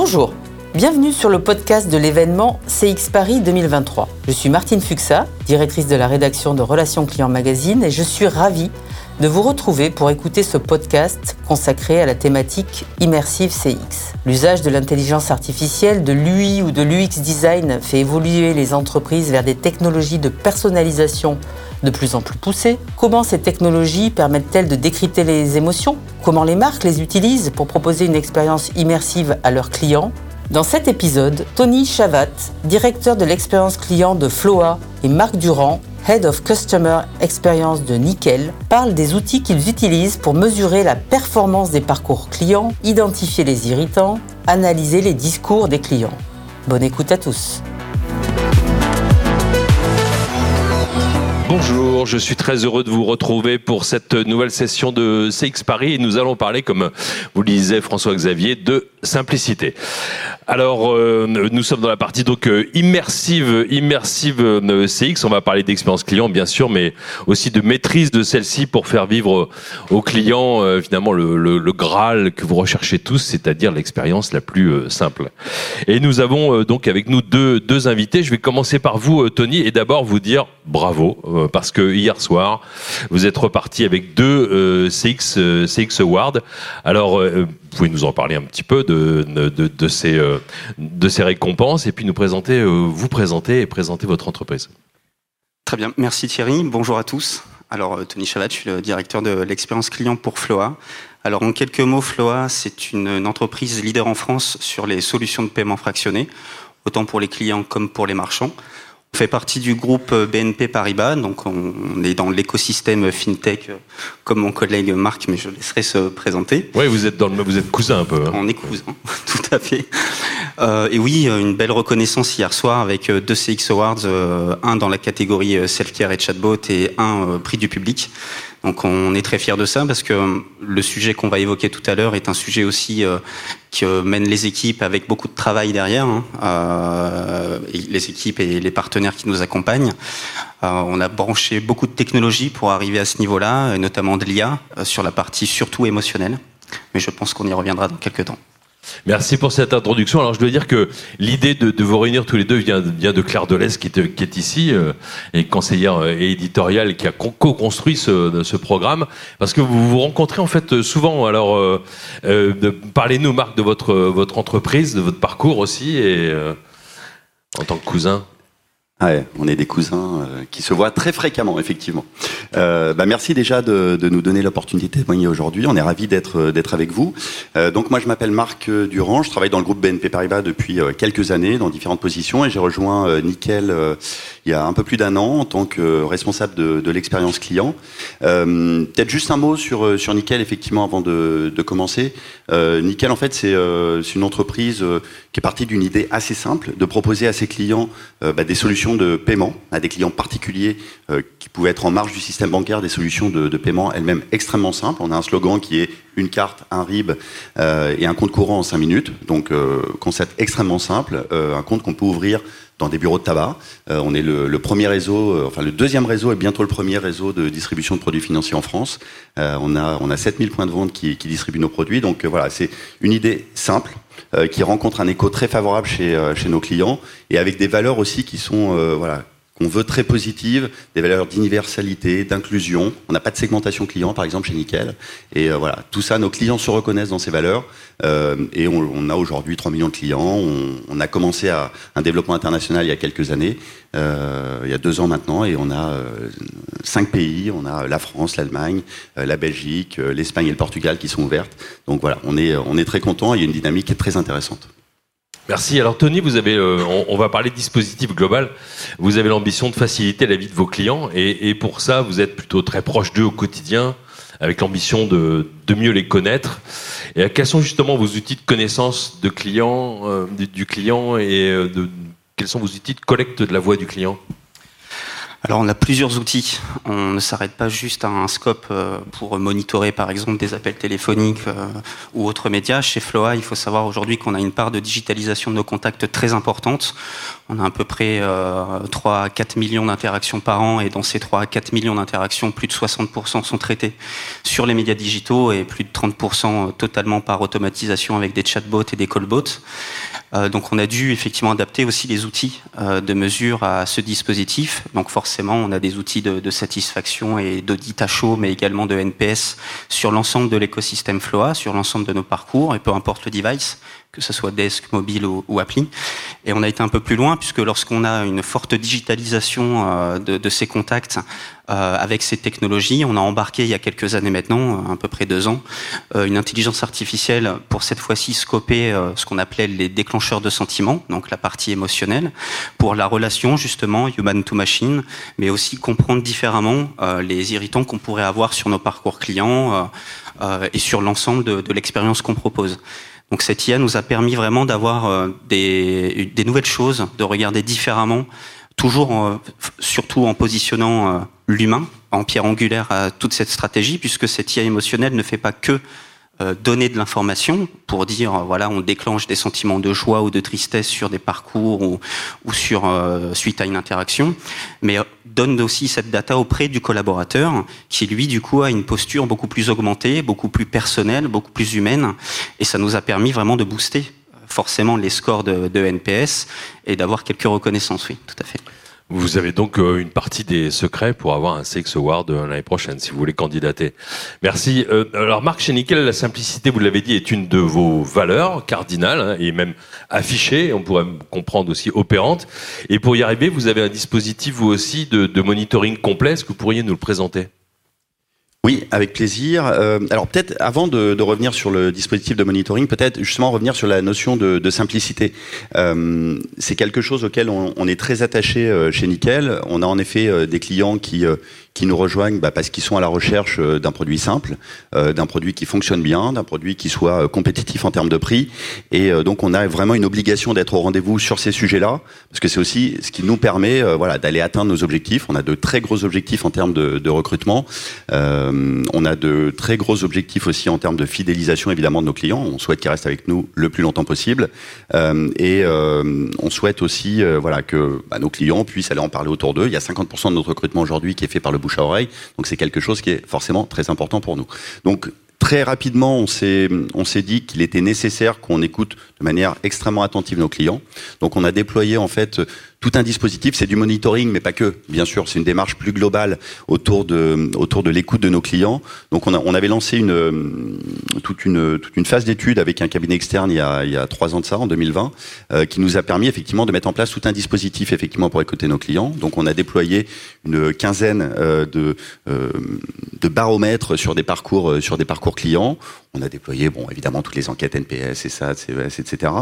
Bonjour, bienvenue sur le podcast de l'événement CX Paris 2023. Je suis Martine Fuxa, directrice de la rédaction de Relations Clients Magazine et je suis ravie de vous retrouver pour écouter ce podcast consacré à la thématique Immersive CX. L'usage de l'intelligence artificielle, de l'UI ou de l'UX design fait évoluer les entreprises vers des technologies de personnalisation de plus en plus poussées. Comment ces technologies permettent-elles de décrypter les émotions? Comment les marques les utilisent pour proposer une expérience immersive à leurs clients? Dans cet épisode, Tony Chavat, directeur de l'expérience client de Floa, et Marc Durand, Head of Customer Experience de Nickel, parlent des outils qu'ils utilisent pour mesurer la performance des parcours clients, identifier les irritants, analyser les discours des clients. Bonne écoute à tous. Bonjour, je suis très heureux de vous retrouver pour cette nouvelle session de CX Paris. Et nous allons parler, comme vous le disait François-Xavier, de simplicité. Alors, euh, nous sommes dans la partie donc euh, immersive, immersive euh, CX. On va parler d'expérience client, bien sûr, mais aussi de maîtrise de celle-ci pour faire vivre aux clients finalement le, le, le, Graal que vous recherchez tous, c'est-à-dire l'expérience la plus simple. Et nous avons donc avec nous deux, deux invités. Je vais commencer par vous, Tony, et d'abord vous dire bravo parce que hier soir vous êtes reparti avec deux CX CX Awards. Alors pouvez nous en parler un petit peu de, de, de, ces, euh, de ces récompenses et puis nous présenter, euh, vous présenter et présenter votre entreprise. Très bien, merci Thierry. Bonjour à tous. Alors euh, Tony Chavat, je suis le directeur de l'expérience client pour Floa. Alors en quelques mots, Floa, c'est une, une entreprise leader en France sur les solutions de paiement fractionné, autant pour les clients comme pour les marchands. On fait partie du groupe BNP Paribas, donc on est dans l'écosystème fintech comme mon collègue Marc, mais je laisserai se présenter. Oui, vous êtes dans le, vous êtes cousin un peu. Hein. On est cousin, tout à fait. Euh, et oui, une belle reconnaissance hier soir avec deux CX Awards, euh, un dans la catégorie self-care et chatbot et un euh, prix du public. Donc on est très fiers de ça parce que le sujet qu'on va évoquer tout à l'heure est un sujet aussi euh, qui euh, mène les équipes avec beaucoup de travail derrière, hein, euh, les équipes et les partenaires qui nous accompagnent. Euh, on a branché beaucoup de technologies pour arriver à ce niveau-là, notamment de l'IA sur la partie surtout émotionnelle. Mais je pense qu'on y reviendra dans quelques temps. Merci pour cette introduction. Alors je dois dire que l'idée de, vous réunir tous les deux vient, de Claire Delès qui, est ici, euh, conseillère euh, éditoriale qui a co-construit ce, programme, parce que vous vous rencontrez en fait souvent. Alors euh, parlez-nous Marc de votre, votre entreprise, de votre parcours aussi, et en tant que cousin. Ouais, on est des cousins euh, qui se voient très fréquemment, effectivement. Euh, bah merci déjà de, de nous donner l'opportunité de témoigner aujourd'hui. On est ravis d'être euh, d'être avec vous. Euh, donc moi, je m'appelle Marc Durand. Je travaille dans le groupe BNP Paribas depuis euh, quelques années, dans différentes positions, et j'ai rejoint euh, Nickel il y a un peu plus d'un an en tant que responsable de, de l'expérience client. Peut-être juste un mot sur sur Nickel, effectivement, avant de, de commencer. Nickel, en fait, c'est une entreprise qui est partie d'une idée assez simple de proposer à ses clients bah, des solutions de paiement à des clients particuliers euh, qui pouvaient être en marge du système bancaire, des solutions de, paiement elles-mêmes extrêmement simples. On a un slogan qui est une carte, un RIB euh, et un compte courant en 5 minutes. Donc, euh, concept extrêmement simple, un compte qu'on peut ouvrir dans des bureaux de tabac. Euh, on est le, le, premier réseau, euh, enfin le deuxième réseau et bientôt le premier réseau de distribution de produits financiers en France. Euh, on a on a 7000 points de vente qui, qui distribuent nos produits. Donc voilà, c'est une idée simple qui rencontre un écho très favorable chez chez nos clients et avec des valeurs aussi qui sont voilà qu'on veut très positives, des valeurs d'universalité, d'inclusion. On n'a pas de segmentation client, par exemple, chez Nickel. Et euh, voilà, tout ça, nos clients se reconnaissent dans ces valeurs. Euh, et on, a aujourd'hui 3 millions de clients. On, a commencé à un développement international il y a quelques années, euh, il y a deux ans maintenant, et on a cinq pays. On a la France, l'Allemagne, la Belgique, l'Espagne et le Portugal qui sont ouvertes. Donc voilà, on est, on est très content. Il y a une dynamique qui est très intéressante. Merci. Alors Tony, vous avez, euh, on, va parler de dispositif global. Vous avez l'ambition de faciliter la vie de vos clients et, et pour ça, vous êtes plutôt très proche d'eux au quotidien, avec l'ambition de, de, mieux les connaître. Et quels sont justement vos outils de connaissance de clients, euh, du, du, client et euh, de, quels sont vos outils de collecte de la voix du client? Alors on a plusieurs outils. On ne s'arrête pas juste à un scope euh, pour monitorer par exemple des appels téléphoniques euh, ou autres médias. Chez Floa, il faut savoir aujourd'hui qu'on a une part de digitalisation de nos contacts très importante. On a à peu près 3 euh, à 4 millions d'interactions par an et dans ces 3 à 4 millions d'interactions, plus de 60% sont traités sur les médias digitaux et plus de 30% totalement par automatisation avec des chatbots et des callbots. donc on a dû effectivement adapter aussi les outils de mesure à ce dispositif. Donc forcément, on a des outils de, satisfaction et d'audit à chaud, mais également de NPS sur l'ensemble de l'écosystème Floa, sur l'ensemble de nos parcours, et peu importe le device, que ce soit desk, mobile ou, appli. Et on a été un peu plus loin, puisque lorsqu'on a une forte digitalisation euh, de, ces contacts euh, avec ces technologies, on a embarqué il y a quelques années maintenant, à peu près deux ans, euh, une intelligence artificielle pour cette fois-ci scoper ce qu'on appelait les déclencheurs de sentiments, donc la partie émotionnelle, pour la relation justement human to machine, mais aussi comprendre différemment les irritants qu'on pourrait avoir sur nos parcours clients et sur l'ensemble de l'expérience qu'on propose. Donc cette IA nous a permis vraiment d'avoir euh, des, nouvelles choses, de regarder différemment, toujours surtout en positionnant euh, l'humain en pierre angulaire à toute cette stratégie, puisque cette IA émotionnelle ne fait pas que donner de l'information pour dire euh, voilà on déclenche des sentiments de joie ou de tristesse sur des parcours ou, ou sur euh, suite à une interaction, mais donne aussi cette data auprès du collaborateur qui lui du coup a une posture beaucoup plus augmentée, beaucoup plus personnelle, beaucoup plus humaine et ça nous a permis vraiment de booster forcément les scores de, de NPS et d'avoir quelques reconnaissances oui tout à fait. Vous avez donc euh, une partie des secrets pour avoir un CX Award euh, l'année prochaine, si vous voulez candidater. Merci. Euh, alors, Marc, chez Nickel, la simplicité, vous l'avez dit, est une de vos valeurs cardinales hein, et même affichée, on pourrait comprendre aussi opérante. Et pour y arriver, vous avez un dispositif, vous aussi, de, de monitoring complet. Est-ce que vous pourriez nous le présenter? Oui, avec plaisir. Euh, alors peut-être avant de, revenir sur le dispositif de monitoring, peut-être justement revenir sur la notion de, simplicité. Euh, c'est quelque chose auquel on, est très attaché euh, chez Nickel. On a en effet des clients qui qui nous rejoignent bah, parce qu'ils sont à la recherche euh, d'un produit simple, euh, d'un produit qui fonctionne bien, d'un produit qui soit euh, compétitif en termes de prix. Et donc on a vraiment une obligation d'être au rendez-vous sur ces sujets-là, parce que c'est aussi ce qui nous permet voilà, d'aller atteindre nos objectifs. On a de très gros objectifs en termes de, recrutement. on a de très gros objectifs aussi en termes de fidélisation évidemment de nos clients. On souhaite qu'ils restent avec nous le plus longtemps possible. et on souhaite aussi voilà, que bah, nos clients puissent aller en parler autour d'eux. Il y a 50% de notre recrutement aujourd'hui qui est fait par le à oreille. Donc c'est quelque chose qui est forcément très important pour nous. Donc très rapidement, on s'est on s'est dit qu'il était nécessaire qu'on écoute de manière extrêmement attentive nos clients. Donc on a déployé en fait tout un dispositif, c'est du monitoring, mais pas que. Bien sûr, c'est une démarche plus globale autour de autour de l'écoute de nos clients. Donc on, avait lancé une toute une toute une phase d'étude avec un cabinet externe il y a il y a trois ans de ça, en 2020, euh, qui nous a permis effectivement de mettre en place tout un dispositif effectivement pour écouter nos clients. Donc on a déployé une quinzaine euh, de euh, de baromètres sur des parcours sur des parcours clients. On a déployé, bon, évidemment, toutes les enquêtes NPS, et ça, CES, etc.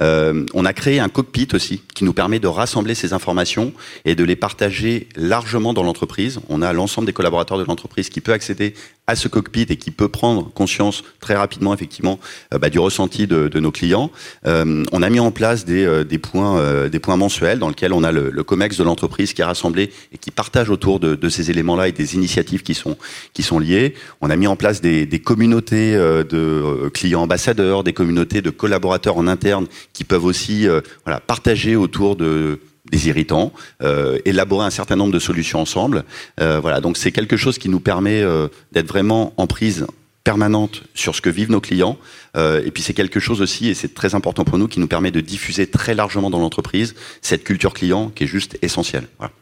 Euh, on a créé un cockpit aussi qui nous permet de rassembler ces informations et de les partager largement dans l'entreprise. On a l'ensemble des collaborateurs de l'entreprise qui peut accéder à ce cockpit et qui peut prendre conscience très rapidement, effectivement, euh, bah, du ressenti de, de nos clients. Euh, on a mis en place des, euh, des points, euh, des points mensuels dans lesquels on a le, le COMEX de l'entreprise qui est rassemblé et qui partage autour de, de ces éléments-là et des initiatives qui sont qui sont liées. On a mis en place des, des communautés de clients ambassadeurs, des communautés de collaborateurs en interne qui peuvent aussi voilà, partager autour de des irritants, euh, élaborer un certain nombre de solutions ensemble. Euh, voilà, donc c'est quelque chose qui nous permet euh, d'être vraiment en prise permanente sur ce que vivent nos clients. Euh, et puis c'est quelque chose aussi, et c'est très important pour nous, qui nous permet de diffuser très largement dans l'entreprise cette culture client qui est juste essentielle. Voilà.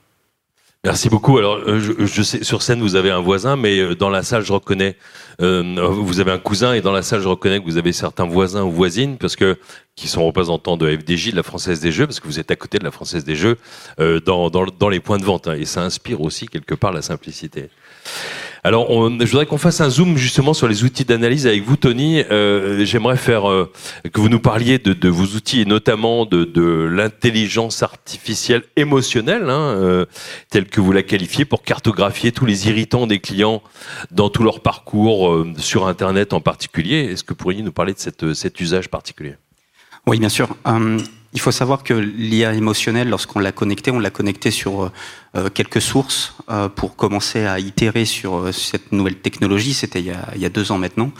Merci beaucoup. Alors, euh, je, sais, sur scène, vous avez un voisin, mais euh, dans la salle, je reconnais, euh, vous avez un cousin, et dans la salle, je reconnais que vous avez certains voisins ou voisines, parce que qui sont représentants de FDJ, de la Française des Jeux, parce que vous êtes à côté de la Française des Jeux euh, dans, dans, dans, les points de vente, hein, et ça inspire aussi quelque part la simplicité. Alors, je voudrais qu'on fasse un zoom justement sur les outils d'analyse avec vous, Tony. Euh, J'aimerais faire euh, que vous nous parliez de, vos outils et notamment de, l'intelligence artificielle émotionnelle, hein, euh, telle que vous la qualifiez, pour cartographier tous les irritants des clients dans tout leur parcours sur Internet en particulier. Est-ce que vous pourriez nous parler de cet usage particulier? Oui, bien sûr. Euh, il faut savoir que l'IA émotionnelle, lorsqu'on l'a connecté, on l'a connecté sur euh, quelques sources euh, pour commencer à itérer sur euh, cette nouvelle technologie. C'était il, il, y a deux ans maintenant.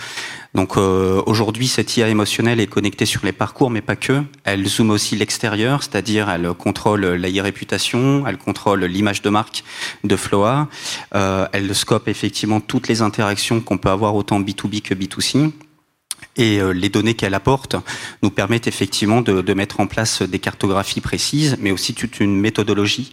Donc aujourd'hui, cette IA émotionnelle est connectée sur les parcours, mais pas que. Elle zoome aussi l'extérieur, c'est-à-dire elle contrôle la réputation, elle contrôle l'image de marque de Floa, elle scope effectivement toutes les interactions qu'on peut avoir autant B2B que B2C et euh, les données qu'elle apporte nous permettent effectivement de, de, mettre en place des cartographies précises, mais aussi toute une méthodologie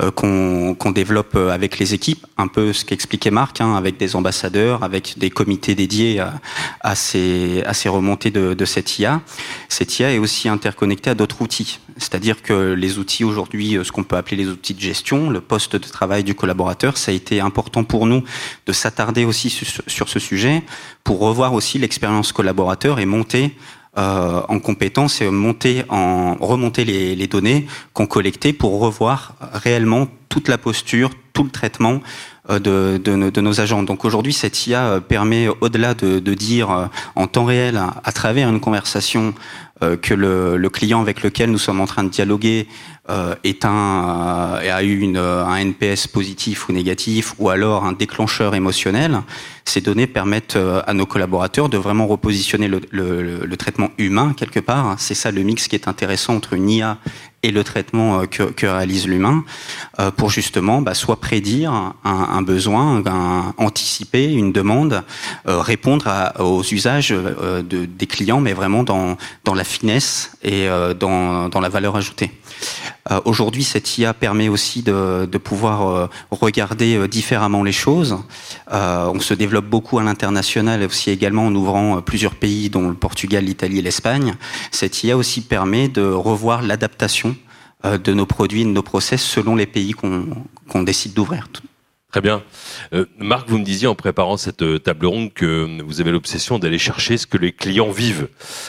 euh, qu'on développe euh, avec les équipes, un peu ce qu'expliquait Marc, hein, avec des ambassadeurs, avec des comités dédiés à, à, ces, à ces remontées de, de cette IA. Cette IA est aussi interconnectée à d'autres outils, c'est-à-dire que les outils aujourd'hui, euh, ce qu'on peut appeler les outils de gestion, le poste de travail du collaborateur, ça a été important pour nous de s'attarder aussi sur, sur ce sujet pour revoir aussi l'expérience collaborateur et monter euh, en compétence et remonter les, données qu'on collectait pour revoir réellement toute la posture, tout le traitement de, de, nos agents. Donc aujourd'hui, cette IA permet, au-delà de, dire euh, en temps réel, à travers une conversation, euh, que le, client avec lequel nous sommes en train de dialoguer euh, est un, a eu un NPS positif ou négatif, ou alors un déclencheur émotionnel. Ces données permettent à nos collaborateurs de vraiment repositionner le, le traitement humain quelque part. C'est ça le mix qui est intéressant entre une IA et le traitement que, que réalise l'humain euh, pour justement bah, soit prédire un, besoin, anticiper une demande, euh, répondre aux usages euh, de, des clients, mais vraiment dans, la finesse et dans la valeur ajoutée. Aujourd'hui, cette IA permet aussi de, pouvoir regarder différemment les choses. on se développe beaucoup à l'international, aussi également en ouvrant plusieurs pays, dont le Portugal, l'Italie et l'Espagne. Cette IA aussi permet de revoir l'adaptation euh, de nos produits, de nos process selon les pays qu'on décide d'ouvrir. Très bien. Euh, Marc, vous me disiez en préparant cette euh, table ronde que vous avez l'obsession d'aller chercher ce que les clients vivent.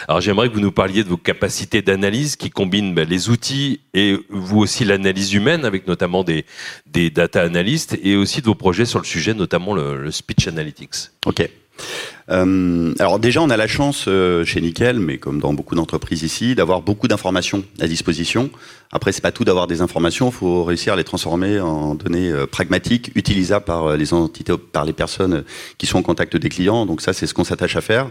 Alors j'aimerais que vous nous parliez de vos capacités d'analyse qui combinent ben, les outils et vous aussi l'analyse humaine avec notamment des, des data analystes et aussi de vos projets sur le sujet, notamment le, le speech analytics. Ok. Euh, alors déjà, on a la chance euh, chez Nickel, mais comme dans beaucoup d'entreprises ici, d'avoir beaucoup d'informations à disposition. Après, c'est pas tout d'avoir des informations, il faut réussir à les transformer en données euh, pragmatiques, utilisables par les entités, par les personnes qui sont en contact des clients. Donc ça, c'est ce qu'on s'attache à faire.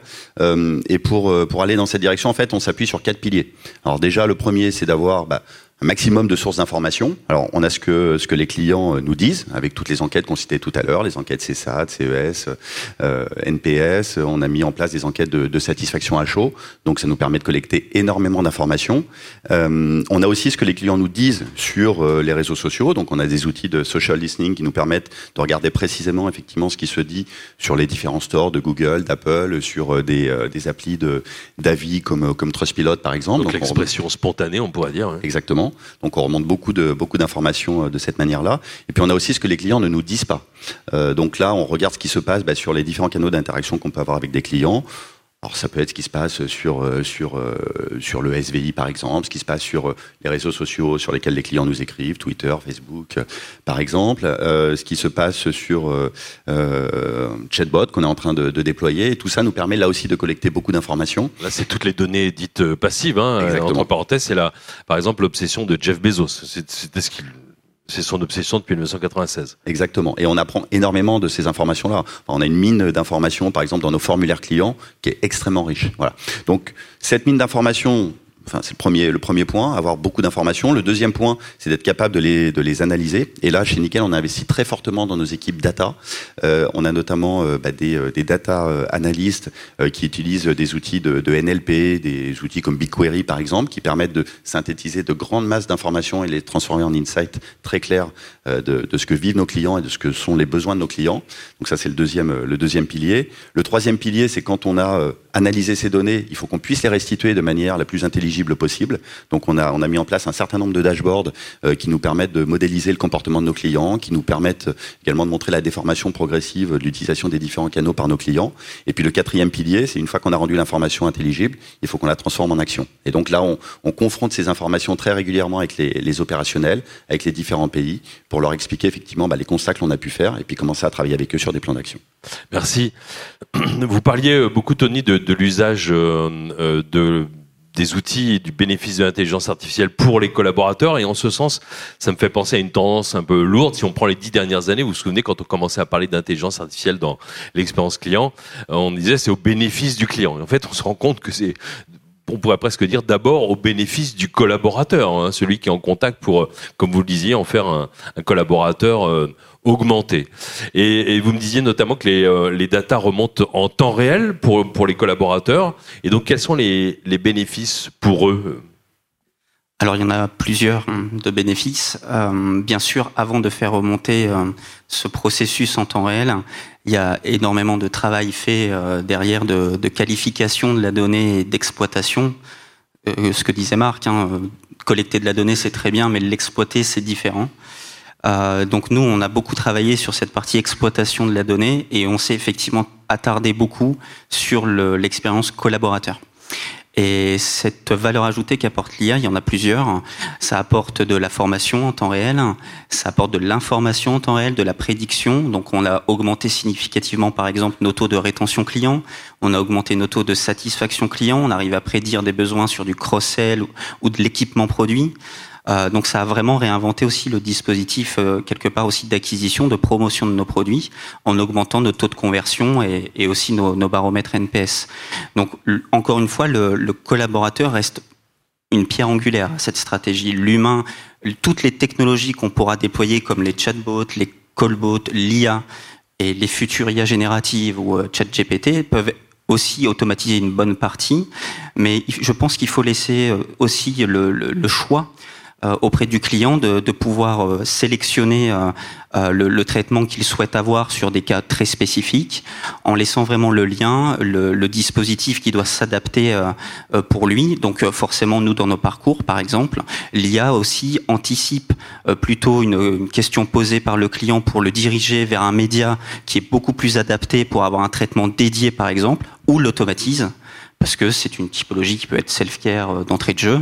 Et pour pour aller dans cette direction, en fait, on s'appuie sur quatre piliers. Alors déjà, le premier, c'est d'avoir bah, un maximum de sources d'informations. Alors, on a ce que, ce que les clients euh, nous disent, avec toutes les enquêtes qu'on citait tout à l'heure, les enquêtes CSAT, CES, euh, NPS. On a mis en place des enquêtes de, de, satisfaction à chaud. Donc, ça nous permet de collecter énormément d'informations. Euh, on a aussi ce que les clients nous disent sur euh, les réseaux sociaux. Donc, on a des outils de social listening qui nous permettent de regarder précisément, effectivement, ce qui se dit sur les différents stores de Google, d'Apple, sur euh, des, des applis d'avis comme, comme Trustpilot, par exemple. Donc, Donc l'expression spontanée, on pourrait dire. Hein. Exactement. Donc on remonte beaucoup de beaucoup d'informations euh, de cette manière-là. Et puis on a aussi ce que les clients ne nous disent pas. Euh, donc là, on regarde ce qui se passe bah, sur les différents canaux d'interaction qu'on peut avoir avec des clients. Alors ça peut être ce qui se passe sur euh, sur euh, sur le SVI par exemple, ce qui se passe sur euh, les réseaux sociaux sur lesquels les clients nous écrivent, Twitter, Facebook par exemple, euh, ce qui se passe sur euh, chatbot qu'on est en train de, de, déployer. Tout ça nous permet là aussi de collecter beaucoup d'informations. Là c'est toutes les données dites passives. Hein, entre parenthèses, c'est là par exemple l'obsession de Jeff Bezos. C'était ce qu'il c'est son obsession depuis 1996. Exactement. Et on apprend énormément de ces informations-là. On a une mine d'informations, par exemple, dans nos formulaires clients, qui est extrêmement riche. Voilà. Donc, cette mine d'informations, Enfin, c'est le premier, point, avoir beaucoup d'informations. Le deuxième point, c'est d'être capable de les, analyser. Et là, chez Nickel, on a investi très fortement dans nos équipes data. Euh, on a notamment euh, bah, des, euh, des, data analystes qui utilisent des outils de, NLP, des outils comme BigQuery, par exemple, qui permettent de synthétiser de grandes masses d'informations et les transformer en insights très clairs de, de, ce que vivent nos clients et de ce que sont les besoins de nos clients. Donc ça, c'est le deuxième pilier. Le troisième pilier, c'est quand on a analysé ces données, il faut qu'on puisse les restituer de manière la plus intelligente possible. Donc on a, on a mis en place un certain nombre de dashboards euh, qui nous permettent de modéliser le comportement de nos clients, qui nous permettent également de montrer la déformation progressive de l'utilisation des différents canaux par nos clients. Et puis le quatrième pilier, c'est une fois qu'on a rendu l'information intelligible, il faut qu'on la transforme en action. Et donc là, on, on confronte ces informations très régulièrement avec les, les, opérationnels, avec les différents pays, pour leur expliquer effectivement bah, les constats que l'on a pu faire et puis commencer à travailler avec eux sur des plans d'action. Merci. Vous parliez beaucoup, Tony, de, l'usage euh, de des outils et du bénéfice de l'intelligence artificielle pour les collaborateurs. Et en ce sens, ça me fait penser à une tendance un peu lourde. Si on prend les dix dernières années, vous vous souvenez quand on commençait à parler d'intelligence artificielle dans l'expérience client, on disait c'est au bénéfice du client. Et en fait, on se rend compte que c'est on pourrait presque dire d'abord au bénéfice du collaborateur, hein, celui qui est en contact pour, comme vous le disiez, en faire un, collaborateur euh, augmenté. Et, vous me disiez notamment que les, euh, les datas remontent en temps réel pour, pour les collaborateurs. Et donc, quels sont les, les bénéfices pour eux? Alors il y en a plusieurs hein, de bénéfices. Euh, bien sûr, avant de faire remonter euh, ce processus en temps réel, il y a énormément de travail fait derrière de, de, qualification de la donnée et d'exploitation. ce que disait Marc, hein, collecter de la donnée c'est très bien, mais l'exploiter c'est différent. Donc nous, on a beaucoup travaillé sur cette partie exploitation de la donnée et on s'est effectivement attardé beaucoup sur l'expérience collaborateur. Et cette valeur ajoutée qu'apporte l'IA, il y en a plusieurs. Ça apporte de la formation en temps réel, ça apporte de l'information en temps réel, de la prédiction. Donc on a augmenté significativement par exemple nos taux de rétention client, on a augmenté nos taux de satisfaction client, on arrive à prédire des besoins sur du cross-sell ou de l'équipement produit. Euh, donc ça a vraiment réinventé aussi le dispositif euh, quelque part aussi d'acquisition, de promotion de nos produits, en augmentant nos taux de conversion et, aussi nos, baromètres NPS. Donc encore une fois, le, collaborateur reste une pierre angulaire à cette stratégie. L'humain, toutes les technologies qu'on pourra déployer comme les chatbots, les callbots, l'IA et les futures IA génératives ou euh, ChatGPT peuvent aussi automatiser une bonne partie, mais je pense qu'il faut laisser aussi le, choix euh, auprès du client de, pouvoir euh, sélectionner euh, le, traitement qu'il souhaite avoir sur des cas très spécifiques, en laissant vraiment le lien, le, le dispositif qui doit s'adapter pour lui. Donc forcément, nous, dans nos parcours, par exemple, l'IA aussi anticipe plutôt une, une, question posée par le client pour le diriger vers un média qui est beaucoup plus adapté pour avoir un traitement dédié, par exemple, ou l'automatise parce que c'est une typologie qui peut être self-care euh, d'entrée de jeu.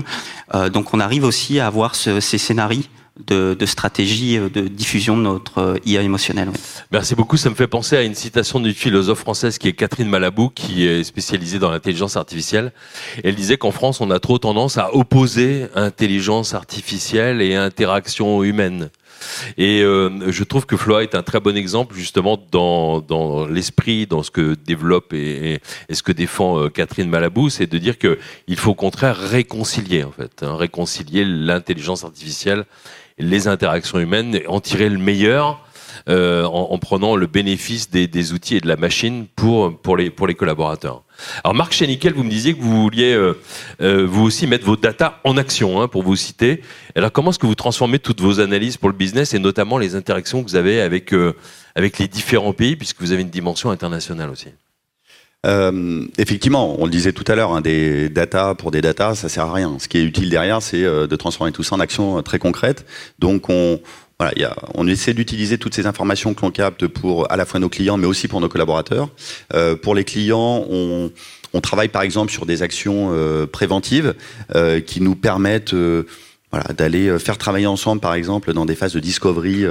Euh, donc on arrive aussi à avoir ce, ces scénarios de, de, stratégie euh, de diffusion de notre IA émotionnelle. Merci beaucoup. Ça me fait penser à une citation d'une philosophe française qui est Catherine Malabou, qui est spécialisée dans l'intelligence artificielle. Elle disait qu'en France, on a trop tendance à opposer intelligence artificielle et interaction humaine. Et euh, je trouve que Floa est un très bon exemple justement dans, dans l'esprit, dans ce que développe et, et, ce que défend euh, Catherine Malabou, c'est de dire qu'il faut au contraire réconcilier en fait, hein, réconcilier l'intelligence artificielle, les interactions humaines, en tirer le meilleur. Euh, en, en, prenant le bénéfice des, outils et de la machine pour, pour, les, pour les collaborateurs. Alors Marc Cheniquel, vous me disiez que vous vouliez euh, euh, vous aussi mettre vos data en action, hein, pour vous citer. Alors comment est-ce que vous transformez toutes vos analyses pour le business et notamment les interactions que vous avez avec, avec les différents pays, puisque vous avez une dimension internationale aussi? Effectivement, on le disait tout à l'heure, hein, des data pour des data, ça sert à rien. Ce qui est utile derrière, c'est de transformer tout ça en actions très concrètes. Donc, on, on essaie d'utiliser toutes ces informations que l'on capte pour à la fois nos clients, mais aussi pour nos collaborateurs. Euh, pour les clients, on, travaille par exemple sur des actions euh, préventives euh, qui nous permettent euh, d'aller faire travailler ensemble, par exemple, dans des phases de discovery,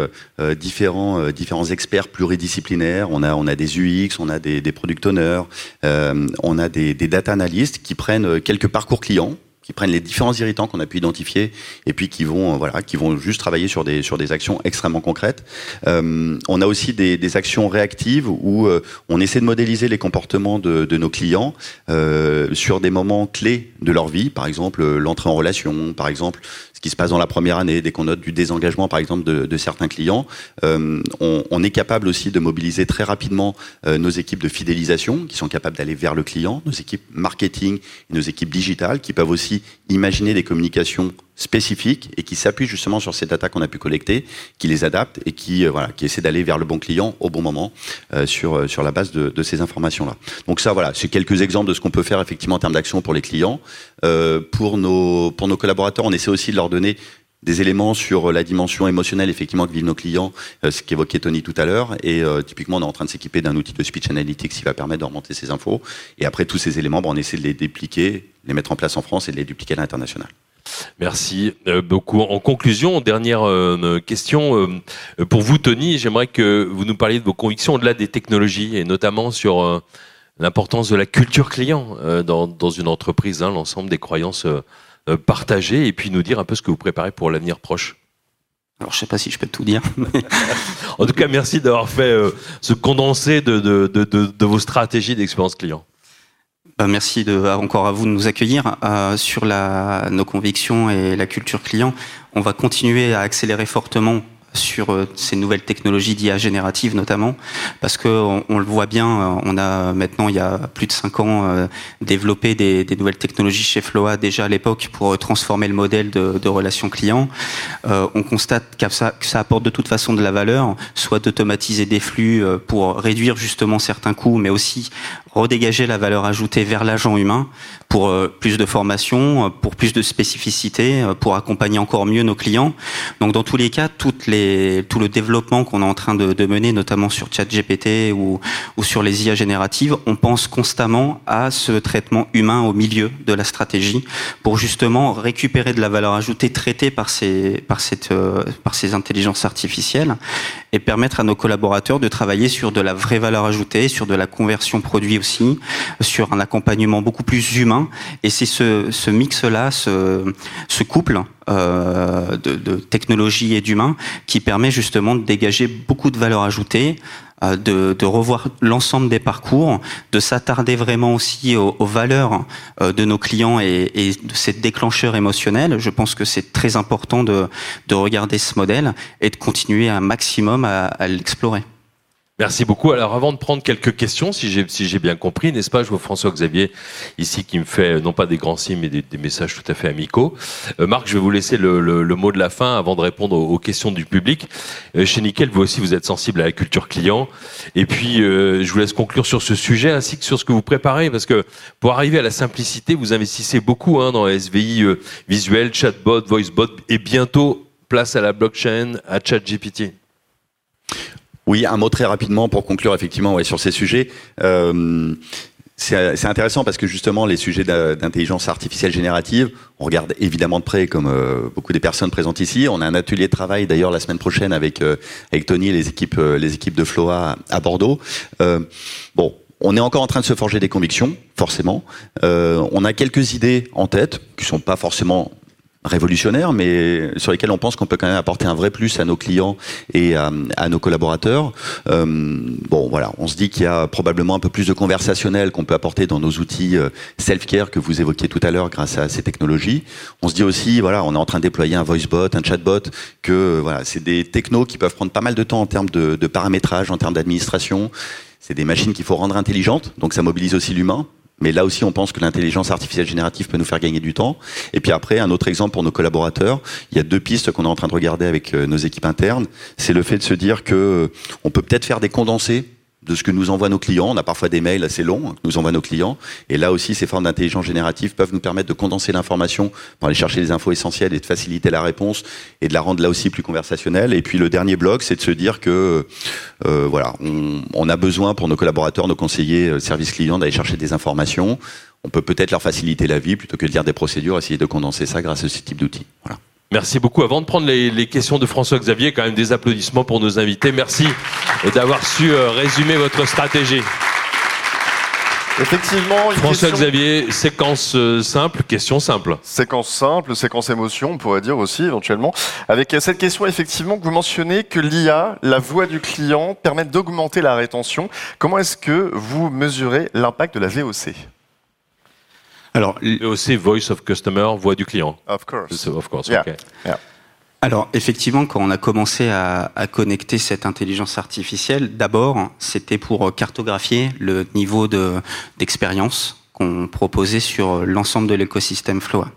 différents, experts pluridisciplinaires. On a, on a des UX, on a des, des product owners, on a des, des data analysts qui prennent quelques parcours clients qui prennent les différents irritants qu'on a pu identifier et puis qui vont euh, voilà qui vont juste travailler sur des sur des actions extrêmement concrètes. Euh, on a aussi des, actions réactives où euh, on essaie de modéliser les comportements de, de nos clients sur des moments clés de leur vie, par exemple l'entrée en relation, par exemple ce qui se passe dans la première année, dès qu'on note du désengagement par exemple de, de certains clients, euh, on, est capable aussi de mobiliser très rapidement euh, nos équipes de fidélisation qui sont capables d'aller vers le client, nos équipes marketing, et nos équipes digitales qui peuvent aussi imaginer des communications spécifiques et qui s'appuient justement sur ces data qu'on a pu collecter, qui les adaptent et qui euh, voilà, qui essaient d'aller vers le bon client au bon moment euh, sur euh, sur la base de, de ces informations là. Donc ça voilà, c'est quelques exemples de ce qu'on peut faire effectivement en termes d'action pour les clients. Pour nos pour nos collaborateurs, on essaie aussi de leur donner des éléments sur la dimension émotionnelle effectivement que vivent nos clients, ce qu'évoquait Tony tout à l'heure. Et typiquement, on est en train de s'équiper d'un outil de speech analytics qui va permettre de remonter ces infos. Et après, tous ces éléments, bon, on essaie de les dupliquer, les mettre en place en France et de les dupliquer à l'international. Merci euh, beaucoup. En conclusion, dernière euh, question euh, pour vous, Tony. J'aimerais que vous nous parliez de vos convictions au-delà des technologies et notamment sur l'importance de la culture client dans, une entreprise, hein, l'ensemble des croyances partagées, et puis nous dire un peu ce que vous préparez pour l'avenir proche. Alors je sais pas si je peux tout dire. en tout cas, merci d'avoir fait ce condensé de, de, de, de vos stratégies d'expérience client. Bah, merci de, encore à vous de nous accueillir. Euh, sur la, nos convictions et la culture client, on va continuer à accélérer fortement sur euh, ces nouvelles technologies d'IA générative notamment, parce que on, le voit bien, euh, on a maintenant il y a plus de cinq ans développé des, nouvelles technologies chez Floa déjà à l'époque pour transformer le modèle de, de relation client. On constate que ça, que ça apporte de toute façon de la valeur, soit d'automatiser des flux pour réduire justement certains coûts, mais aussi redégager la valeur ajoutée vers l'agent humain pour plus de formation, pour plus de spécificité, pour accompagner encore mieux nos clients. Donc dans tous les cas, tout le développement qu'on est en train de, mener, notamment sur ChatGPT ou, ou sur les IA génératives, on pense constamment à ce traitement humain au milieu de la stratégie pour justement récupérer de la valeur ajoutée traitée euh, par ces intelligences artificielles et permettre à nos collaborateurs de travailler sur de la vraie valeur ajoutée, sur de la conversion produit aussi, sur un accompagnement beaucoup plus humain. Et c'est ce, mix-là, ce, couple euh, de, de, technologie et d'humain qui permet justement de dégager beaucoup de valeur ajoutée, de, de, revoir l'ensemble des parcours, de s'attarder vraiment aussi aux, valeurs euh, de nos clients et, de ces déclencheurs émotionnels. Je pense que c'est très important de, de, regarder ce modèle et de continuer un maximum à l'explorer. Merci beaucoup. Alors avant de prendre quelques questions, si j'ai si bien compris, n'est-ce pas, je vois François Xavier ici qui me fait euh, non pas des grands signes mais des, des messages tout à fait amicaux. Euh, Marc, je vais vous laisser le, le, le, mot de la fin avant de répondre aux, aux questions du public. Euh, chez Nickel, vous aussi vous êtes sensible à la culture client. Et puis euh, je vous laisse conclure sur ce sujet ainsi que sur ce que vous préparez parce que pour arriver à la simplicité, vous investissez beaucoup hein, dans SVI euh, visuel, chatbot, voicebot et bientôt place à la blockchain, à ChatGPT. Oui, un mot très rapidement pour conclure effectivement sur ces sujets. Euh, c'est intéressant parce que justement les sujets d'intelligence artificielle générative, on regarde évidemment de près comme euh, beaucoup des personnes présentes ici. On a un atelier de travail d'ailleurs la semaine prochaine avec euh, avec Tony et les équipes les équipes de Floa à Bordeaux. Bon, on est encore en train de se forger des convictions, forcément. On a quelques idées en tête qui sont pas forcément révolutionnaires, mais sur lesquels on pense qu'on peut quand même apporter un vrai plus à nos clients et à, nos collaborateurs. Euh, bon, voilà, on se dit qu'il y a probablement un peu plus de conversationnel qu'on peut apporter dans nos outils euh, self-care que vous évoquiez tout à l'heure grâce à ces technologies. On se dit aussi, voilà, on est en train de déployer un voice bot, un chatbot, que voilà, c'est des technos qui peuvent prendre pas mal de temps en termes de paramétrage, en termes d'administration. C'est des machines qu'il faut rendre intelligentes, donc ça mobilise aussi l'humain. Mais là aussi, on pense que l'intelligence artificielle générative peut nous faire gagner du temps. Et puis après, un autre exemple pour nos collaborateurs, il y a deux pistes qu'on est en train de regarder avec euh, nos équipes internes. C'est le fait de se dire que euh, on peut peut-être faire des condensés de ce que nous envoient nos clients. On a parfois des mails assez longs que nous envoient nos clients. Et là aussi, ces formes d'intelligence générative peuvent nous permettre de condenser l'information pour aller chercher les infos essentielles et de faciliter la réponse et de la rendre là aussi plus conversationnelle. Et puis le dernier bloc, c'est de se dire que euh, voilà, on, a besoin pour nos collaborateurs, nos conseillers, euh, services clients d'aller chercher des informations. On peut peut-être leur faciliter la vie plutôt que de lire des procédures, essayer de condenser ça grâce à ce type d'outils. Voilà. Merci beaucoup. Avant de prendre les, les, questions de François Xavier, quand même des applaudissements pour nos invités. Merci d'avoir su euh, résumer votre stratégie. Effectivement. François question... Xavier, séquence euh, simple, question simple. Séquence simple, séquence émotion, on pourrait dire aussi éventuellement. Avec euh, cette question, effectivement, que vous mentionnez que l'IA, la voix du client, permet d'augmenter la rétention. Comment est-ce que vous mesurez l'impact de la VOC alors, VOC, Voice of Customer, voix du client. Of course. Of course, yeah. okay. Yeah. Alors effectivement, quand on a commencé à, à connecter cette intelligence artificielle, d'abord, c'était pour cartographier le niveau d'expérience de, qu'on proposait sur l'ensemble de l'écosystème Floa.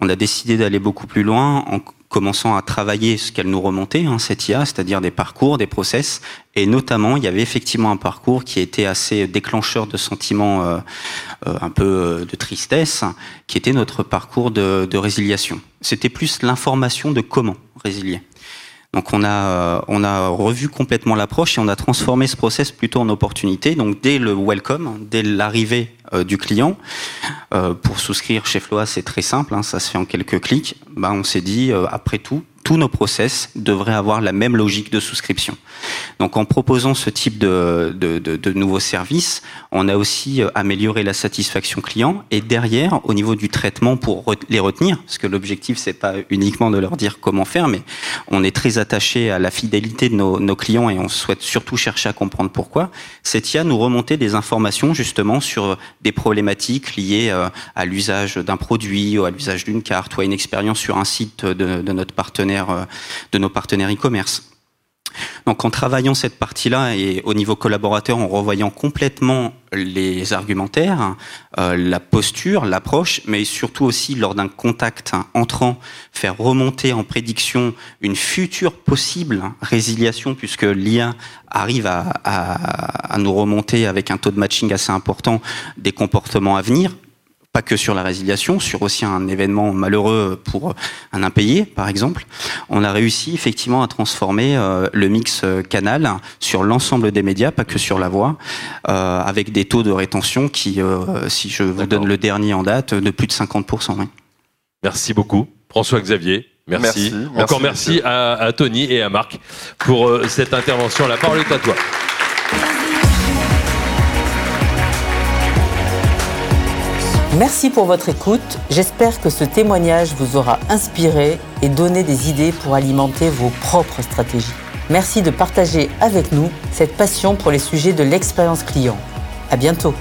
On a décidé d'aller beaucoup plus loin en commençant à travailler ce qu'elle nous remontait, hein, cette IA, c'est-à-dire des parcours, des process, et notamment il y avait effectivement un parcours qui était assez déclencheur de sentiments euh, euh, un peu euh, de tristesse, qui était notre parcours de, de résiliation. C'était plus l'information de comment résilier. Donc on a on a revu complètement l'approche et on a transformé ce process plutôt en opportunité. Donc dès le welcome, dès l'arrivée euh, du client, euh, pour souscrire chez Floa, c'est très simple, hein, ça se fait en quelques clics. Bah, on s'est dit euh, après tout, tous nos process devraient avoir la même logique de souscription. Donc en proposant ce type de, nouveaux services, on a aussi euh, amélioré la satisfaction client et derrière, au niveau du traitement pour les retenir, parce que l'objectif c'est pas uniquement de leur dire comment faire, mais on est très attaché à la fidélité de nos, clients et on souhaite surtout chercher à comprendre pourquoi. C'est IA nous remonter des informations justement sur des problématiques liées euh, à l'usage d'un produit ou à l'usage d'une carte ou à une expérience sur un site de notre partenaire, euh, de nos partenaires e-commerce. Donc en travaillant cette partie-là et au niveau collaborateur, en revoyant complètement les argumentaires, euh, la posture, l'approche, mais surtout aussi lors d'un contact entrant, faire remonter en prédiction une future possible résiliation, puisque l'IA arrive à, nous remonter avec un taux de matching assez important des comportements à venir, pas que sur la résiliation, sur aussi un événement malheureux pour un impayé, par exemple. On a réussi effectivement à transformer euh, le mix euh, canal sur l'ensemble des médias, pas que sur la voix, euh, avec des taux de rétention qui, euh, si je vous donne le dernier en date, de plus de 50%. Oui. Merci beaucoup, François-Xavier. Merci. Merci, Encore merci, merci à, à Tony et à Marc pour euh, cette intervention. La parole est à toi. Merci pour votre écoute. J'espère que ce témoignage vous aura inspiré et donné des idées pour alimenter vos propres stratégies. Merci de partager avec nous cette passion pour les sujets de l'expérience client. À bientôt.